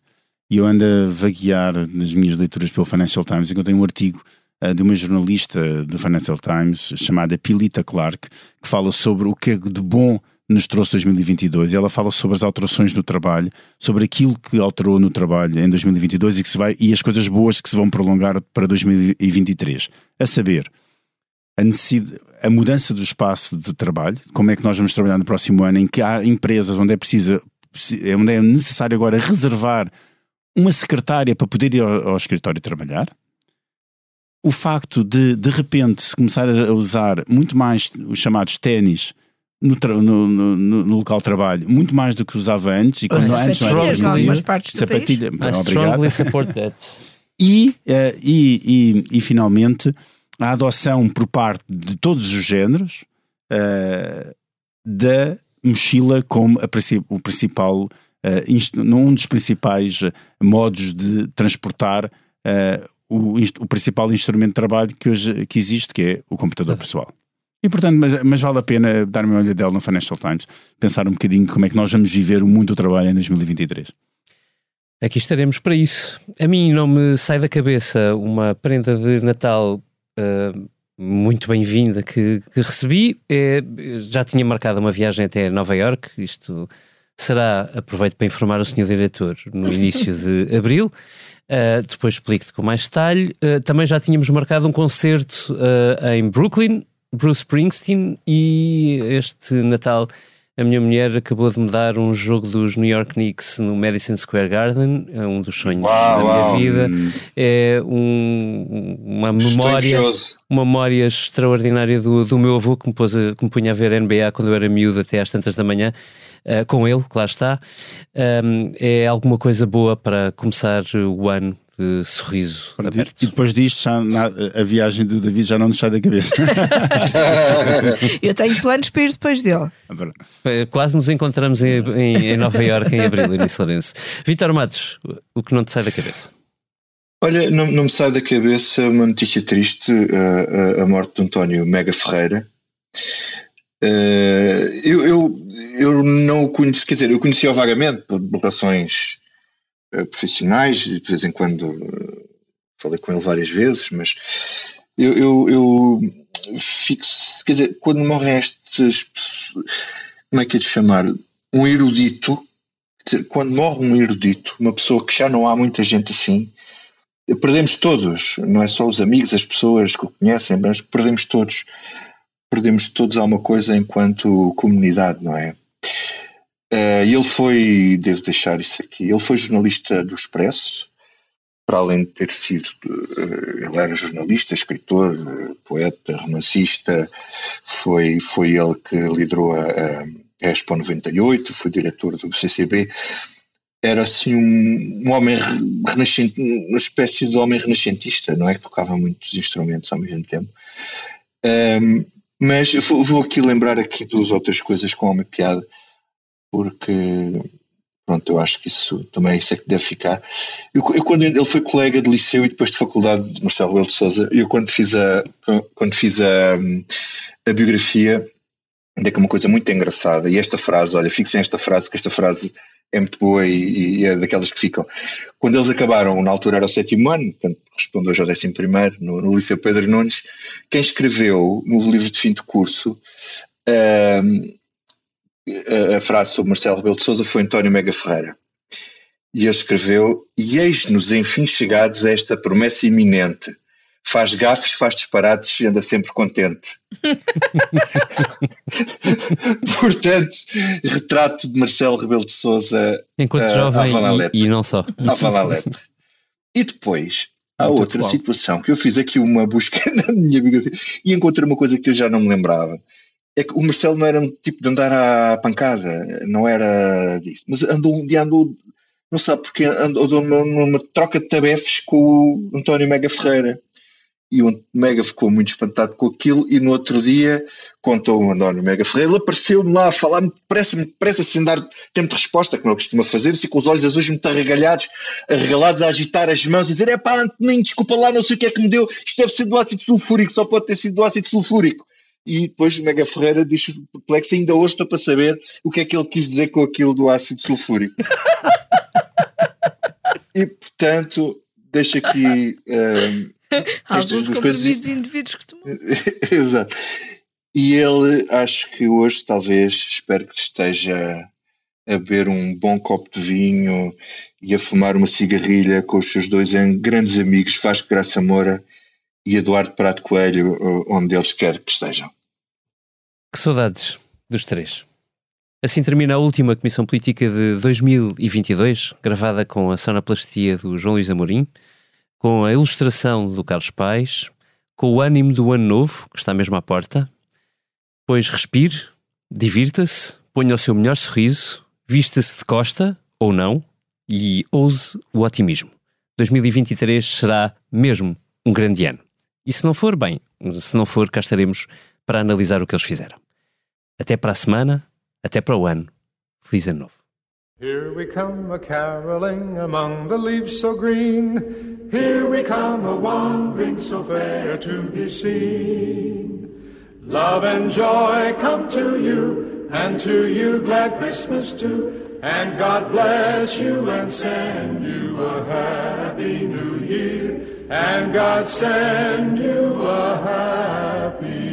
E eu ando a vaguear nas minhas leituras pelo Financial Times, encontrei um artigo uh, de uma jornalista do Financial Times chamada Pilita Clark, que fala sobre o que é de bom nos trouxe 2022 e ela fala sobre as alterações no trabalho, sobre aquilo que alterou no trabalho em 2022 e, que se vai, e as coisas boas que se vão prolongar para 2023. A saber, a, a mudança do espaço de trabalho, como é que nós vamos trabalhar no próximo ano, em que há empresas onde é preciso, onde é necessário agora reservar uma secretária para poder ir ao, ao escritório trabalhar. O facto de, de repente, se começar a usar muito mais os chamados ténis no, no, no, no, local de trabalho, muito mais do que usava antes, e quando antes não era algumas partes do sapatilha, país. obrigado. support that. E, uh, e, e, e, finalmente, a adoção por parte de todos os géneros uh, da mochila como o principal uh, um dos principais eh, modos de transportar uh, o, o, principal instrumento de trabalho que hoje que existe, que é o computador pessoal. E portanto, mas, mas vale a pena dar uma olhadela no Financial Times, pensar um bocadinho como é que nós vamos viver o mundo do trabalho em 2023. Aqui estaremos para isso. A mim não me sai da cabeça uma prenda de Natal uh, muito bem-vinda que, que, recebi. É, já tinha marcado uma viagem até Nova York. Isto será, aproveito para informar o Sr. Diretor, no [LAUGHS] início de abril. Uh, depois explico-te com mais detalhe. Uh, também já tínhamos marcado um concerto em Brooklyn, Bruce Springsteen, e este Natal a minha mulher acabou de me dar um jogo dos New York Knicks no Madison Square Garden, é um dos sonhos uau, da minha uau. vida. É um, uma memória, uma memória extraordinária do, do meu avô que me, pôs a, que me punha a ver NBA quando eu era miúdo até às tantas da manhã. Uh, com ele, que lá está, um, é alguma coisa boa para começar o ano de sorriso Pronto, aberto. E depois disto, já, na, a viagem do David já não nos sai da cabeça. [LAUGHS] Eu tenho planos para ir depois dele. É, quase nos encontramos em, em, em Nova Iorque em abril, em Lourenço. Vitor Matos, o que não te sai da cabeça? Olha, não, não me sai da cabeça uma notícia triste, a, a, a morte de António Mega Ferreira. Uh, eu, eu, eu não o conheci, quer dizer, eu conhecia-o vagamente por relações uh, profissionais, de vez em quando uh, falei com ele várias vezes, mas eu, eu, eu fico, quer dizer, quando morrem estes, como é que é de chamar? Um erudito, quer dizer, quando morre um erudito, uma pessoa que já não há muita gente assim, perdemos todos, não é só os amigos, as pessoas que o conhecem, mas perdemos todos perdemos todos alguma coisa enquanto comunidade, não é? Uh, ele foi, devo deixar isso aqui, ele foi jornalista do Expresso, para além de ter sido, uh, ele era jornalista, escritor, poeta, romancista, foi, foi ele que liderou a, a Expo 98, foi diretor do CCB, era assim um, um homem renascente, uma espécie de homem renascentista, não é? Que tocava muitos instrumentos ao mesmo tempo. Um, mas vou, vou aqui lembrar aqui duas outras coisas com uma piada, porque pronto, eu acho que isso também é isso é que deve ficar. Eu, eu, quando ele foi colega de liceu e depois de faculdade de Marcelo Rebelo de Sousa, eu quando fiz a quando fiz a, a biografia, ainda que uma coisa muito engraçada, e esta frase, olha, fixem esta frase, que esta frase é muito boa e, e, é daquelas que ficam. Quando eles acabaram, na altura era o sétimo ano, portanto respondo hoje ao décimo primeiro, no, no Liceu Pedro Nunes, quem escreveu no livro de fim de curso a, frase sobre Marcelo Rebelo de Sousa foi António Mega Ferreira. E ele escreveu, e eis-nos enfim chegados a esta promessa iminente, faz gafes, faz disparates e anda sempre contente. [LAUGHS] Portanto, retrato de Marcelo Rebelo de Souza enquanto uh, jovem e, e, não só. E depois há Muito outra atual. situação que eu fiz aqui uma busca [LAUGHS] na minha biografia e encontrei uma coisa que eu já não me lembrava. É que o Marcelo não era um tipo de andar à pancada, não era disso, mas andou um dia andou não sabe porque andou numa, numa troca de tabefes com o António Mega Ferreira e o Mega ficou muito espantado com aquilo e no outro dia contou o António Mega Ferreira, ele apareceu-me lá a falar muito depressa, depressa, sem dar tempo de resposta, como ele costuma fazer, assim com os olhos azuis muito arregalados, arregalados, a agitar as mãos e dizer, é pá, nem desculpa lá, não sei o que é que me deu, isto deve ser do ácido sulfúrico, só pode ter sido do ácido sulfúrico. E depois o Mega Ferreira diz perplexo, ainda hoje estou para saber o que é que ele quis dizer com aquilo do ácido sulfúrico. [LAUGHS] e portanto, deixo aqui... Um, Alguns comprimidos coisas... indivíduos costumam. [LAUGHS] Exato. E ele, acho que hoje, talvez, espero que esteja a beber um bom copo de vinho e a fumar uma cigarrilha com os seus dois grandes amigos, Vasco Graça Moura e Eduardo Prato Coelho, onde eles quer que estejam. Que saudades dos três. Assim termina a última Comissão Política de 2022, gravada com a sonoplastia do João Luís Amorim com a ilustração do Carlos Pais, com o ânimo do ano novo, que está mesmo à porta. Pois respire, divirta-se, ponha o seu melhor sorriso, vista-se de costa, ou não, e ouse o otimismo. 2023 será mesmo um grande ano. E se não for, bem, se não for, cá estaremos para analisar o que eles fizeram. Até para a semana, até para o ano. Feliz ano novo. Here we come a caroling among the leaves so green. Here we come a wandering so fair to be seen. Love and joy come to you, and to you glad Christmas too. And God bless you and send you a happy new year. And God send you a happy.